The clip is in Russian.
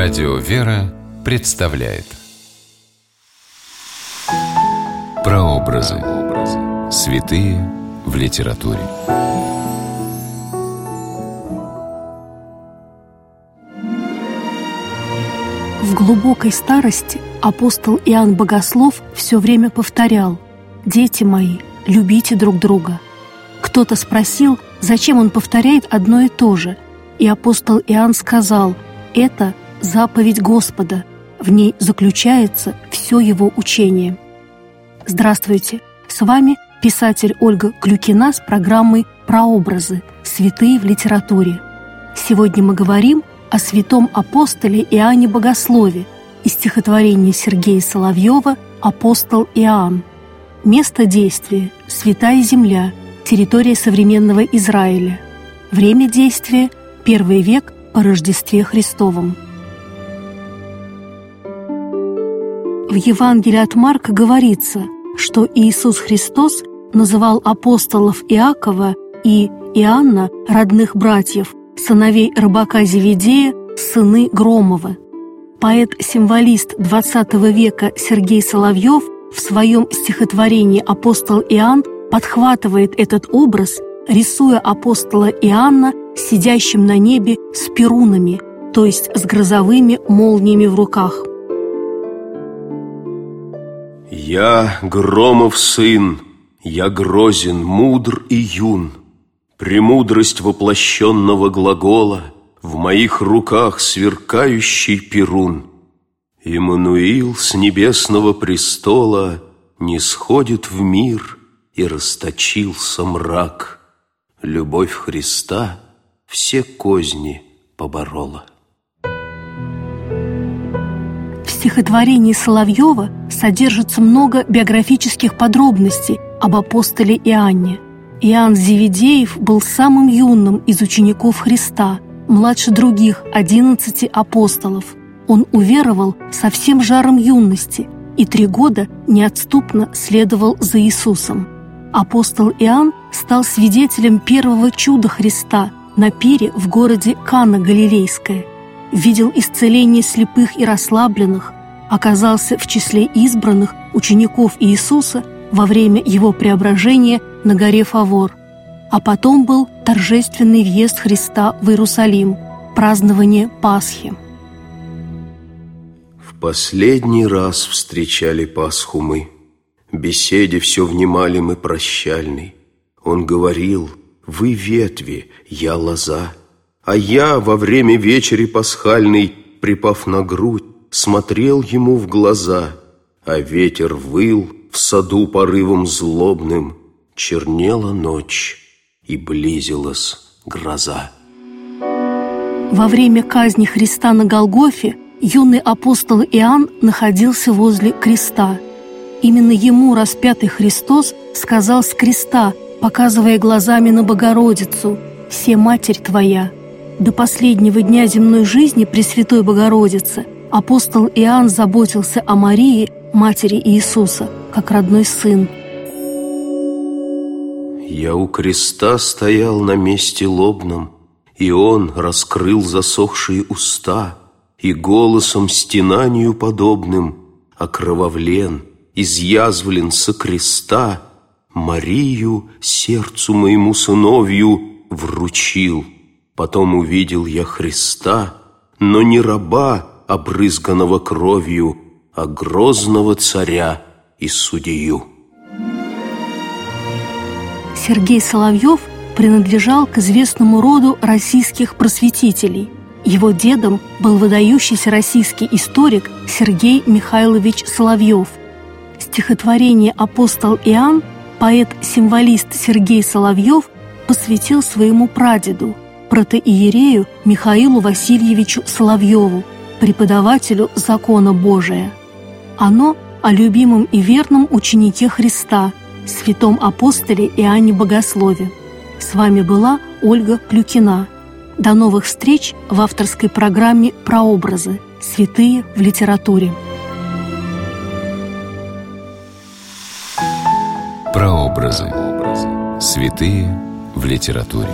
Радио «Вера» представляет Прообразы. Святые в литературе. В глубокой старости апостол Иоанн Богослов все время повторял «Дети мои, любите друг друга». Кто-то спросил, зачем он повторяет одно и то же, и апостол Иоанн сказал «Это заповедь Господа, в ней заключается все его учение». Здравствуйте! С вами писатель Ольга Клюкина с программой «Прообразы. Святые в литературе». Сегодня мы говорим о святом апостоле Иоанне Богослове из стихотворения Сергея Соловьева «Апостол Иоанн». Место действия – Святая Земля, территория современного Израиля. Время действия – первый век по Рождестве Христовом. В Евангелии от Марка говорится, что Иисус Христос называл апостолов Иакова и Иоанна, родных братьев, сыновей рыбака Зеведея, сыны Громова. Поэт-символист XX века Сергей Соловьев в своем стихотворении «Апостол Иоанн» подхватывает этот образ, рисуя апостола Иоанна сидящим на небе с перунами, то есть с грозовыми молниями в руках. «Я Громов сын, я грозен, мудр и юн, Премудрость воплощенного глагола В моих руках сверкающий перун. Иммануил с небесного престола Не сходит в мир, и расточился мрак. Любовь Христа все козни поборола. Стихотворении Соловьева содержится много биографических подробностей об апостоле Иоанне – Иоанн Зеведеев был самым юным из учеников Христа, младше других одиннадцати апостолов. Он уверовал со всем жаром юности и три года неотступно следовал за Иисусом. Апостол Иоанн стал свидетелем первого чуда Христа на пире в городе Кана Галилейская, видел исцеление слепых и расслабленных, оказался в числе избранных учеников Иисуса во время его преображения на горе Фавор, а потом был торжественный въезд Христа в Иерусалим, празднование Пасхи. В последний раз встречали Пасху мы, беседе все внимали мы прощальной. Он говорил, вы ветви, я лоза, а я во время вечери пасхальной, припав на грудь, смотрел ему в глаза, а ветер выл в саду порывом злобным, чернела ночь и близилась гроза. Во время казни Христа на Голгофе юный апостол Иоанн находился возле креста. Именно ему распятый Христос сказал с креста, показывая глазами на Богородицу, «Все Матерь Твоя». До последнего дня земной жизни Пресвятой Богородицы апостол Иоанн заботился о Марии, матери Иисуса, как родной сын – я у креста стоял на месте лобном, И он раскрыл засохшие уста, И голосом стенанию подобным Окровавлен, изъязвлен со креста, Марию, сердцу моему сыновью, вручил. Потом увидел я Христа, но не раба, обрызганного кровью, А грозного царя и судью. Сергей Соловьев принадлежал к известному роду российских просветителей. Его дедом был выдающийся российский историк Сергей Михайлович Соловьев. Стихотворение «Апостол Иоанн» поэт-символист Сергей Соловьев посвятил своему прадеду, протоиерею Михаилу Васильевичу Соловьеву, преподавателю закона Божия. Оно о любимом и верном ученике Христа – святом апостоле Иоанне Богослове. С вами была Ольга Клюкина. До новых встреч в авторской программе «Прообразы. Святые в литературе». Прообразы. Святые в литературе.